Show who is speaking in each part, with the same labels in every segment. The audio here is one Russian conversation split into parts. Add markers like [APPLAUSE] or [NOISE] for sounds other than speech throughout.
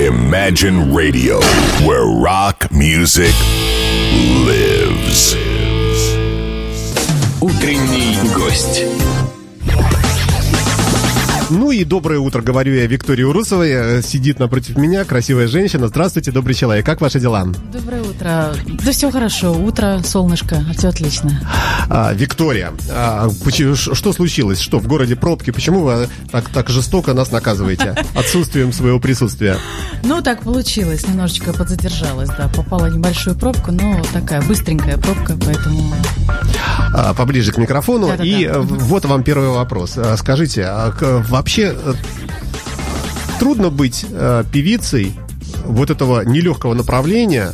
Speaker 1: Imagine Radio, where rock music lives.
Speaker 2: Утренний гость.
Speaker 3: Ну и доброе утро, говорю я Виктории Урусовой. Э, Сидит напротив меня красивая женщина. Здравствуйте, добрый человек. Как ваши дела?
Speaker 4: Доброе утро. Да все хорошо. Утро, солнышко, все отлично.
Speaker 3: А, Виктория, а, что случилось? Что, в городе пробки? Почему вы так, так жестоко нас наказываете [LAUGHS] отсутствием своего присутствия?
Speaker 4: Ну, так получилось. Немножечко подзадержалась, да. Попала небольшую пробку, но такая быстренькая пробка, поэтому...
Speaker 3: А, Поближе к микрофону.
Speaker 4: Да-да-да.
Speaker 3: И э, вот вам первый вопрос. А, Скажите, а вообще э, трудно быть э, певицей вот этого нелегкого направления,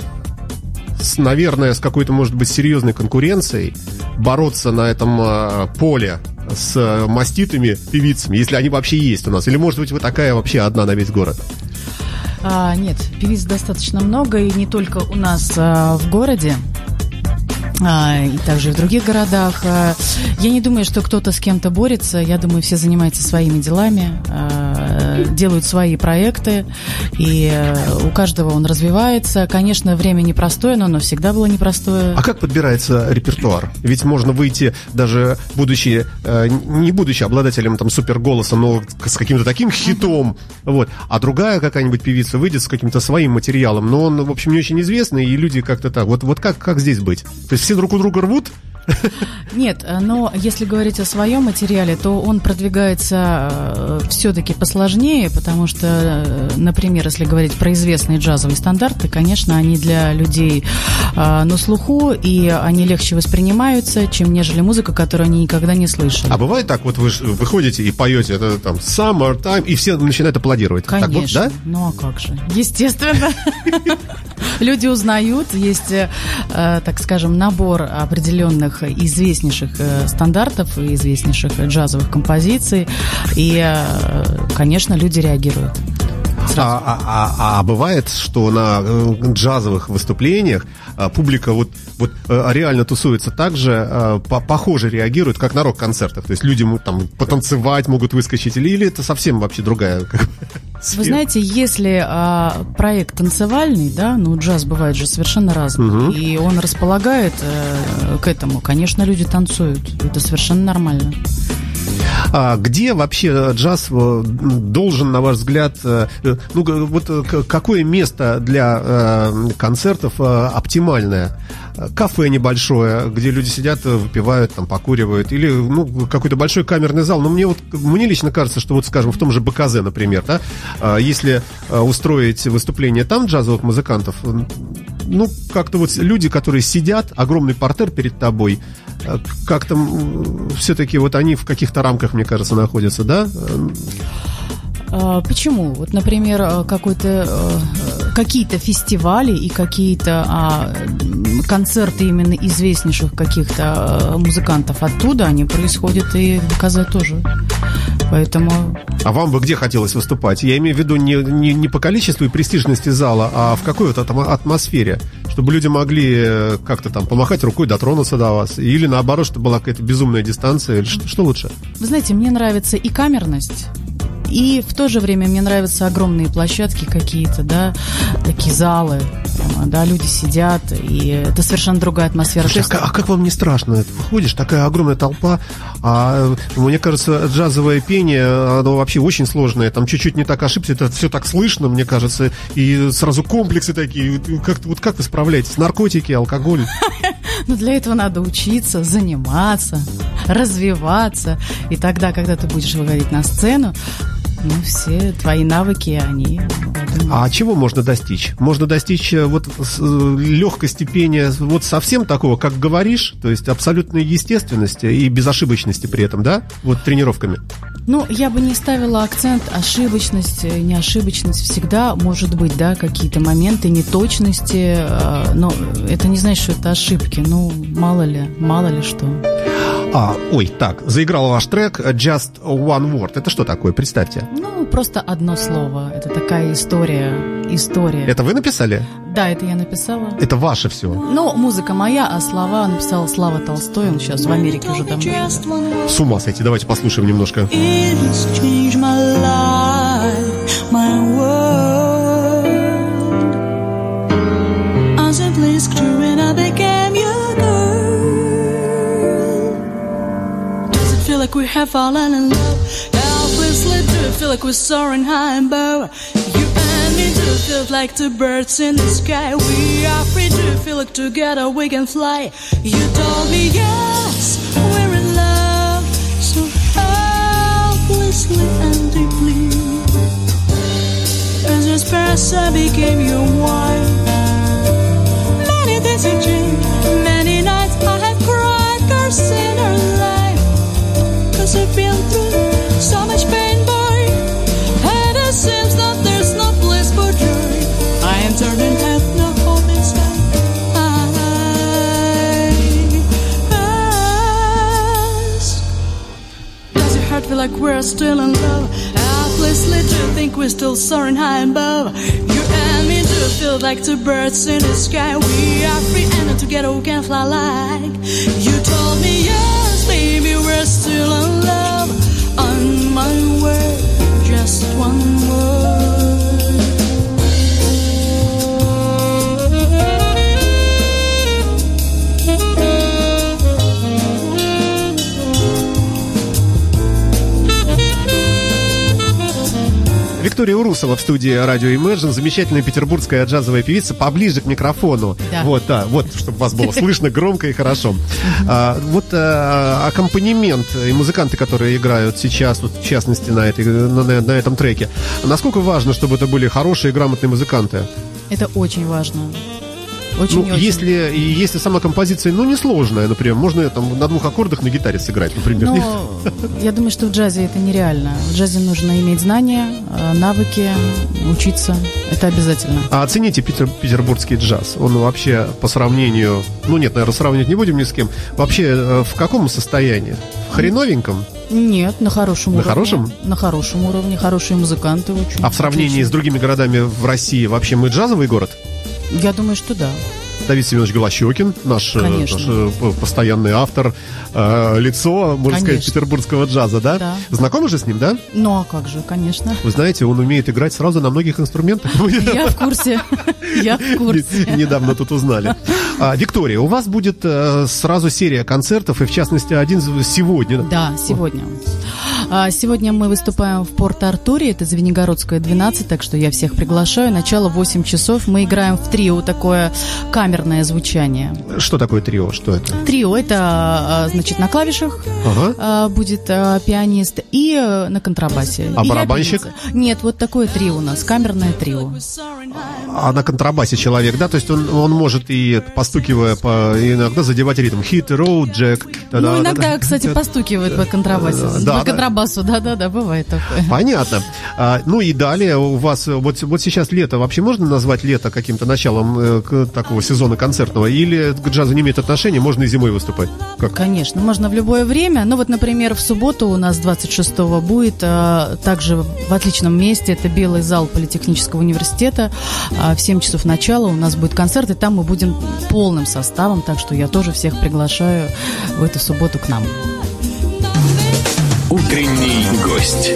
Speaker 3: с, наверное, с какой-то, может быть, серьезной конкуренцией, бороться на этом э, поле с э, маститыми певицами, если они вообще есть у нас? Или, может быть, вы такая вообще одна на весь город?
Speaker 4: А, нет, певиц достаточно много, и не только у нас а, в городе. А, и также в других городах. А, Я не думаю, что кто-то с кем-то борется. Я думаю, все занимаются своими делами, а, делают свои проекты, и э, у каждого он развивается. Конечно, время непростое, но оно всегда было непростое.
Speaker 3: А как подбирается репертуар? Ведь можно выйти, даже будучи, э, не будучи обладателем там суперголоса, но с каким-то таким хитом, вот. А другая какая-нибудь певица выйдет с каким-то своим материалом, но он, в общем, не очень известный, и люди как-то так. Вот, вот как, как здесь быть? То есть все друг у друга рвут?
Speaker 4: Нет, э, но если говорить о своем материале, то он продвигается все-таки посложнее, потому что, э, например, если говорить про известные джазовые стандарты, конечно, они для людей э, на слуху, и они легче воспринимаются, чем нежели музыка, которую они никогда не слышали.
Speaker 3: А бывает так, вот вы выходите и поете это там Summertime, и все начинают аплодировать. Так вот,
Speaker 4: Конечно.
Speaker 3: да?
Speaker 4: Ну а как же? Естественно. [LAUGHS] Люди узнают, есть, э, э, так скажем, набор определенных известнейших э, стандартов известнейших джазовых композиций, и, э, конечно, люди реагируют.
Speaker 3: А, а- а- а бывает, что на э, джазовых выступлениях а, публика вот, вот э, реально тусуется так же, э, по- похоже реагирует, как на рок-концертах. То есть люди там потанцевать, могут выскочить, или, или это совсем вообще другая
Speaker 4: Вы знаете, если а, проект танцевальный, да, ну джаз бывает же совершенно разный, и он располагает э, к этому, конечно, люди танцуют, это совершенно нормально.
Speaker 3: А где вообще джаз э, должен, на ваш взгляд, э, э, ну, вот э, какое место для э, концертов э, оптимальное? Э, Кафе небольшое, где люди сидят, э, выпивают, там, покуривают, или ну, какой-то большой камерный зал. Но мне вот, мне лично кажется, что вот, скажем, в том же БКЗ, например, да, э, если э, устроить выступление там джазовых музыкантов, э, ну, как-то вот люди, которые сидят, огромный портер перед тобой, э, как-то все-таки вот они в каких-то рамках, мне кажется, находятся, да?
Speaker 4: А, Почему? Вот, например, э, какой-то, э, какие-то фестивали и какие-то а, концерты именно известнейших каких-то музыкантов оттуда, они происходят и в БКЗ тоже. Поэтому
Speaker 3: А вам бы где хотелось выступать? Я имею в виду не, не, не по количеству и престижности зала, а в какой вот атмо- атмосфере, чтобы люди могли э, как-то там помахать рукой, дотронуться до вас, или наоборот, чтобы была какая-то безумная дистанция, или что, что лучше?
Speaker 4: Вы знаете, мне нравится и камерность, и в то же время мне нравятся огромные площадки какие-то, да, такие залы, да, люди сидят, и это совершенно другая атмосфера.
Speaker 3: Слушай, а, а как вам не страшно? Выходишь, такая огромная толпа, а мне кажется, джазовое пение, оно вообще очень сложное, там чуть-чуть не так ошибся, это все так слышно, мне кажется, и сразу комплексы такие, как, вот как вы справляетесь? Наркотики, алкоголь? [LAUGHS]
Speaker 4: Но для этого надо учиться, заниматься, развиваться. И тогда, когда ты будешь выходить на сцену, ну, все твои навыки, они... думаю,
Speaker 3: А чего можно достичь? Можно достичь э, вот э, легкости пения вот совсем такого, как говоришь, то есть абсолютной естественности и безошибочности при этом, да? Вот тренировками.
Speaker 4: Ну, я бы не ставила акцент ошибочность, э, неошибочность. Всегда может быть, да, какие-то моменты неточности, но это не значит, что это ошибки. Ну, мало ли, мало ли что.
Speaker 3: А, ой, так, заиграл ваш трек Just One Word. Это что такое? Представьте.
Speaker 4: Ну, просто одно слово. Это такая история. История.
Speaker 3: Это вы написали?
Speaker 4: Да, это я написала.
Speaker 3: Это ваше все.
Speaker 4: Ну, музыка моя, а слова написал Слава Толстой. Он сейчас в Америке уже давно живет.
Speaker 3: С ума сойти. Давайте послушаем немножко.
Speaker 5: It have fallen in love. Helplessly do feel like we're soaring high and above. You and me do feel like two birds in the sky. We are free to feel like together we can fly. You told me yes, we're in love. So helplessly and deeply. As spirits I became your wife. Like we're still in love? Helplessly do think we're still soaring high above. You and me do feel like two birds in the sky. We are free and together we can fly like. You told me yes, baby, we're still in love.
Speaker 3: Виктория Урусова в студии радио Imagine, замечательная петербургская джазовая певица, поближе к микрофону.
Speaker 4: Да.
Speaker 3: Вот, да, вот, чтобы вас было [LAUGHS] слышно громко и хорошо. А, вот а, аккомпанемент и музыканты, которые играют сейчас, вот, в частности, на, этой, на, на- на этом треке, насколько важно, чтобы это были хорошие и грамотные музыканты?
Speaker 4: Это очень важно.
Speaker 3: Ну,
Speaker 4: Очень-очень.
Speaker 3: если, если сама композиция, ну, несложная, например, можно там на двух аккордах на гитаре сыграть, например.
Speaker 4: Но [LAUGHS] я думаю, что в джазе это нереально. В джазе нужно иметь знания, э, навыки, учиться. Это обязательно.
Speaker 3: А оцените питер- петербургский джаз. Он вообще по сравнению... Ну нет, наверное, сравнивать не будем ни с кем. Вообще э, в каком состоянии? В хреновеньком?
Speaker 4: Нет, на хорошем
Speaker 3: На
Speaker 4: уровне.
Speaker 3: хорошем?
Speaker 4: На хорошем уровне. Хорошие музыканты очень.
Speaker 3: А в сравнении
Speaker 4: отлично.
Speaker 3: с другими городами в России вообще мы джазовый город?
Speaker 4: Я думаю, что да.
Speaker 3: Давид Семенович Голощекин, наш, э,
Speaker 4: Конечно.
Speaker 3: наш, э, постоянный автор, э, лицо, можно сказать,
Speaker 4: Конечно.
Speaker 3: петербургского джаза, да?
Speaker 4: Да.
Speaker 3: Знакомы же с ним, да?
Speaker 4: Ну а как же, конечно.
Speaker 3: Вы знаете, он умеет играть сразу на многих инструментах. [LAUGHS]
Speaker 4: Я в курсе. [LAUGHS] Я в курсе.
Speaker 3: Недавно тут узнали. А, Виктория, у вас будет э, сразу серия концертов, и в частности один сегодня.
Speaker 4: Да, сегодня. А, Сегодня мы выступаем в Порт-Артуре, это Звенигородская 12, так что я всех приглашаю. Начало 8 часов. Мы играем в трио, такое камерное звучание.
Speaker 3: Что такое трио? Что это?
Speaker 4: Трио это, а, значит, на клавишах
Speaker 3: Ага.
Speaker 4: а, будет пианист и э, на контрабасе.
Speaker 3: А
Speaker 4: И
Speaker 3: барабанщик?
Speaker 4: Нет, вот такое трио у нас, камерное трио.
Speaker 3: А на контрабасе человек, да? То есть он, он может и постукивая по, иногда задевать ритм. Hit, road, jack.
Speaker 4: Ну, иногда, кстати, постукивает по контрабасе.
Speaker 3: Да, да.
Speaker 4: По контрабасу, да-да-да, бывает такое.
Speaker 3: Понятно. А, ну и далее у вас вот, вот сейчас лето. Вообще можно назвать лето каким-то началом э, такого сезона концертного? Или к джазу не имеет отношения, можно и зимой выступать? Как?
Speaker 4: Конечно, можно в любое время. Ну вот, например, в субботу у нас 26-го будет а, также в отличном месте. Это Белый зал Политехнического университета. А, в 7 часов начала у нас будет концерт, и там мы будем полным составом. Так что я тоже всех приглашаю в эту субботу к нам.
Speaker 2: Утренний гость.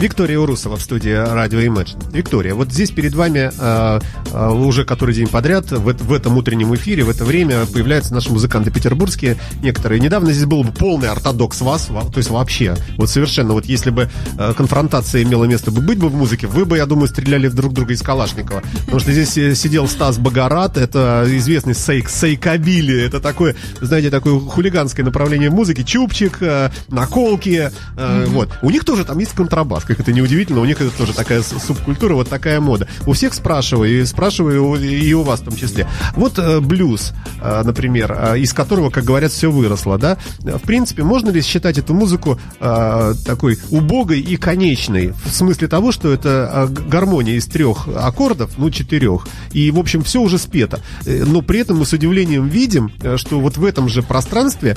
Speaker 3: Виктория Урусова в студии радио Imagine. Виктория, вот здесь перед вами э, э, уже который день подряд в, в этом утреннем эфире, в это время появляются наши музыканты петербургские некоторые. Недавно здесь был бы полный ортодокс вас, то есть вообще, вот совершенно, вот если бы э, конфронтация имела место бы быть бы в музыке, вы бы, я думаю, стреляли друг друга из Калашникова. Потому что здесь э, сидел Стас Богорат, это известный сейк, сейкабили, это такое, знаете, такое хулиганское направление музыки, чупчик, э, наколки, э, вот. У них тоже там есть контрабас, как это неудивительно, у них это тоже такая субкультура, вот такая мода. У всех спрашиваю, и спрашиваю и у вас в том числе. Вот э, блюз, э, например, э, из которого, как говорят, все выросло, да? В принципе, можно ли считать эту музыку э, такой убогой и конечной? В смысле того, что это э, гармония из трех аккордов, ну, четырех, и, в общем, все уже спето. Э, Но при этом мы с удивлением видим, э, что вот в этом же пространстве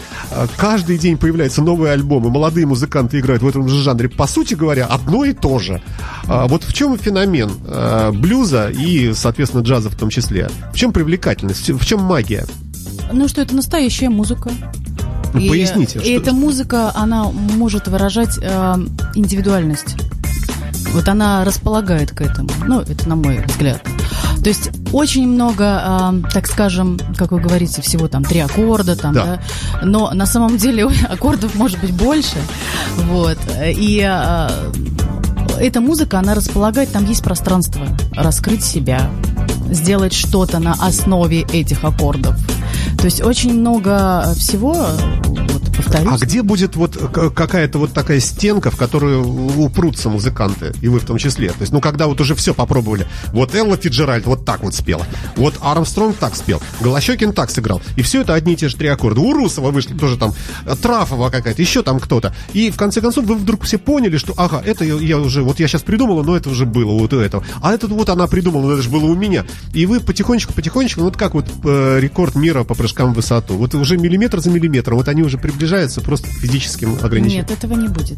Speaker 3: каждый день появляются новые альбомы, молодые музыканты играют в этом же жанре. По сути говоря, одно и то же. А Вот в чем феномен э, блюза и, соответственно, джаза в том числе? В чем привлекательность? В чем магия?
Speaker 4: Ну что, это настоящая музыка.
Speaker 3: Ну, поясните,
Speaker 4: И
Speaker 3: что-
Speaker 4: эта музыка, она может выражать э, индивидуальность. Вот она располагает к этому. Ну, это на мой взгляд. То есть очень много, а, так скажем, как вы говорите, всего там три аккорда, там,
Speaker 3: Да.
Speaker 4: да. но на самом деле [LAUGHS] аккордов может быть больше, вот. И а, эта музыка, она располагает, там есть пространство, раскрыть себя, сделать что-то на основе этих аккордов. То есть очень много всего, повторюсь.
Speaker 3: А где будет вот какая-то вот такая стенка, в которую упрутся музыканты, и вы в том числе? То есть, ну, когда вот уже все попробовали. Вот Элла Фиджеральд вот так вот спела. Вот Армстронг так спел. Голощекин так сыграл. И все это одни и те же три аккорда. У Русова вышли тоже там э, Трафова какая-то, еще там кто-то. И в конце концов вы вдруг все поняли, что, ага, это я, я уже, вот я сейчас придумала, но это уже было вот у этого. А это вот она придумала, но это же было у меня. И вы потихонечку-потихонечку, вот как вот э, рекорд мира по прыжкам в высоту. Вот уже миллиметр за миллиметром, вот они уже приближаются просто к физическим ограничениям.
Speaker 4: Нет, этого не будет.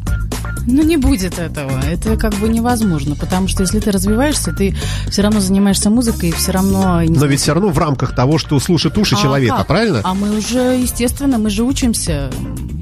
Speaker 4: Ну, не будет этого. Это как бы невозможно, потому что если ты развиваешься, ты все равно занимаешься музыкой, все равно...
Speaker 3: Но ведь все равно в рамках того, что слушает уши
Speaker 4: А
Speaker 3: человека,
Speaker 4: как?
Speaker 3: правильно?
Speaker 4: А мы уже, естественно, мы же учимся,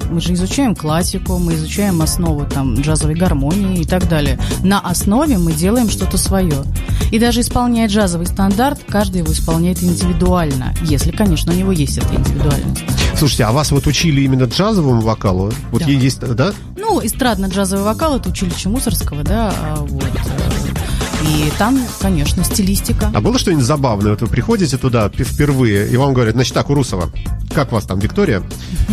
Speaker 4: мы же изучаем классику, мы изучаем основу там джазовой гармонии и так далее. На основе мы делаем что-то свое. И даже исполняя джазовый стандарт, каждый его исполняет индивидуально, если, конечно, у него есть эта индивидуальность.
Speaker 3: Слушайте, а вас вот учили именно джазовому вокалу? Вот
Speaker 4: Да.
Speaker 3: есть, да?
Speaker 4: Ну, эстрадно-джазовый вокал это училище Мусорского, да, а вот. э, И там, конечно, стилистика.
Speaker 3: А было что-нибудь забавное? Вот вы приходите туда впервые, и вам говорят, значит, так, Урусова, как вас там, Виктория?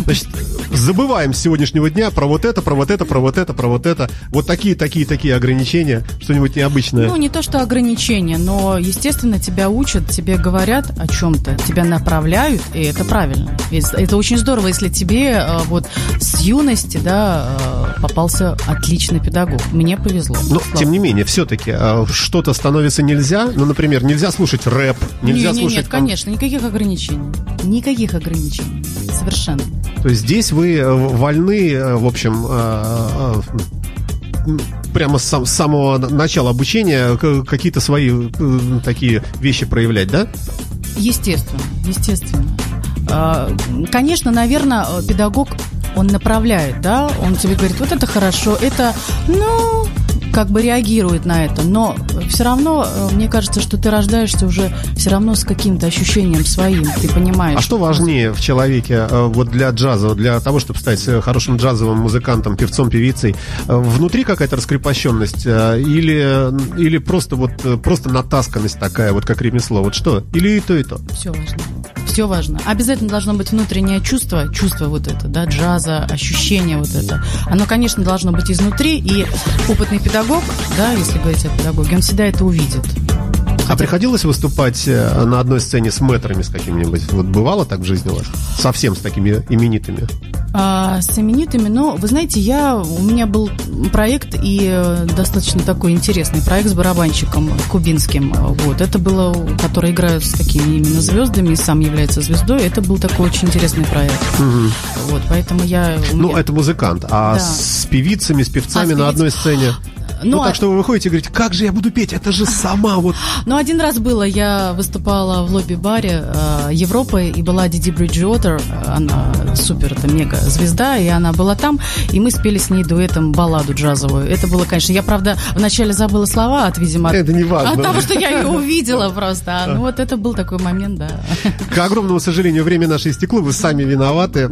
Speaker 3: Значит, забываем с сегодняшнего дня про вот это, про вот это, про вот это, про вот это. Вот такие, такие, такие ограничения, что-нибудь необычное.
Speaker 4: Ну, не то, что ограничения, но, естественно, тебя учат, тебе говорят о чем-то, тебя направляют, и это правильно. Это очень здорово, если тебе э, вот с юности, да, э, попался отличный педагог. Мне повезло.
Speaker 3: Но,
Speaker 4: Слава
Speaker 3: тем не менее, все-таки что-то становится нельзя. Ну, например, нельзя слушать рэп, нельзя
Speaker 4: не, не,
Speaker 3: слушать...
Speaker 4: Нет,
Speaker 3: там-
Speaker 4: конечно, никаких ограничений. Никаких ограничений. Совершенно.
Speaker 3: То есть здесь вы э, вольны, э, в общем, э, прямо с, сам- с самого начала обучения какие-то свои такие вещи проявлять, да?
Speaker 4: Естественно, естественно. А, Конечно, наверное, педагог, он направляет, да, он тебе говорит, вот это хорошо, это, ну, как бы реагирует на это, но все равно, э, мне кажется, что ты рождаешься уже все равно с каким-то ощущением своим, ты понимаешь.
Speaker 3: А что важнее в человеке э, вот для джаза, для того, чтобы стать э, хорошим джазовым музыкантом, певцом, певицей? Внутри какая-то раскрепощенность или, или просто вот просто натасканность такая, вот как ремесло? Вот что? Или и то, и то?
Speaker 4: Все важно. Все важно. Обязательно должно быть внутреннее чувство, чувство вот это, да, джаза, ощущение вот это. Оно, конечно, должно быть изнутри, и опытный педагог, да, если говорить о педагоге, он всегда это увидит.
Speaker 3: А приходилось выступать э, на одной сцене с мэтрами с какими-нибудь? Вот бывало так в жизни у вас? Совсем с такими именитыми?
Speaker 4: А, с именитыми, но вы знаете, я у меня был проект и э, достаточно такой интересный проект с барабанщиком кубинским. Вот это было, который играют с такими именно звездами и сам является звездой. Это был такой очень интересный проект. Вот, поэтому я.
Speaker 3: Ну,
Speaker 4: меня-
Speaker 3: это музыкант. А
Speaker 4: Да.
Speaker 3: с певицами, с певцами
Speaker 4: А, с
Speaker 3: на
Speaker 4: певиц-
Speaker 3: одной сцене? Ну,
Speaker 4: Ну,
Speaker 3: так
Speaker 4: а-
Speaker 3: что вы выходите и говорите, как же я буду петь? Это же сама вот... [LAUGHS]
Speaker 4: Ну, один раз было, я выступала в лобби-баре э, Европы, и была Диди Бриджуотер, э, она супер, это мега звезда, и она была там, и мы спели с ней дуэтом балладу джазовую. Это было, конечно, я, правда, вначале забыла слова от, видимо, от,
Speaker 3: Это не важно.
Speaker 4: от того, что я ее [LAUGHS] увидела просто. А, Ну, вот это был такой момент, да. [LAUGHS]
Speaker 3: К огромному сожалению, время наше истекло, вы сами виноваты.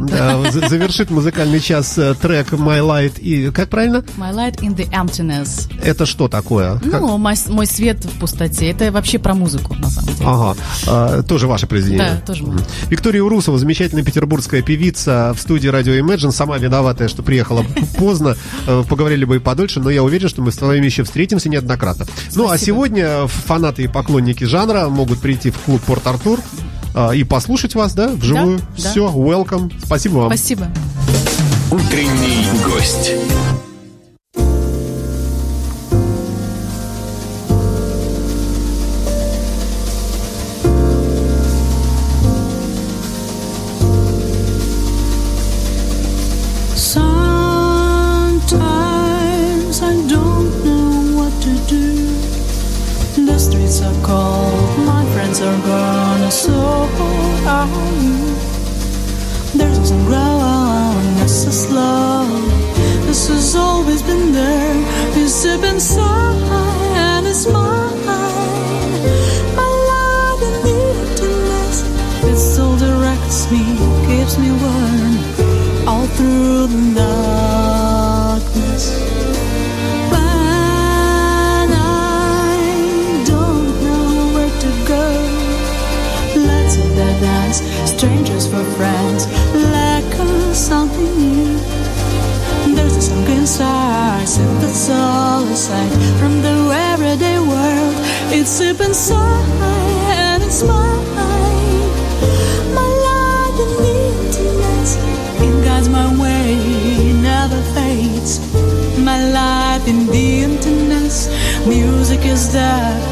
Speaker 3: За- Завершит музыкальный час э, трек My Light и... Как правильно?
Speaker 4: My light in the emptiness.
Speaker 3: Это что такое? Как-
Speaker 4: Ну, мой, мой свет в пустоте. Это вообще про музыку, на самом деле.
Speaker 3: Ага, Э, тоже ваше произведение.
Speaker 4: Да, тоже мое.
Speaker 3: Виктория Урусова, замечательная петербургская певица в студии радио Imagine, сама виноватая, что приехала [LAUGHS] поздно, Э, поговорили бы и подольше, но я уверен, что мы с вами еще встретимся неоднократно. Ну, а
Speaker 4: Спасибо.
Speaker 3: сегодня фанаты и поклонники жанра могут прийти в клуб Порт-Артур э, и послушать вас, да, вживую.
Speaker 4: Да, да.
Speaker 3: Все, welcome. Спасибо вам.
Speaker 4: Спасибо.
Speaker 2: Утренний гость.
Speaker 5: It's all aside from the everyday world. It's deep inside and it's mine. My life and emptiness. It guides my way, never fades. My life in the emptiness. Music is there.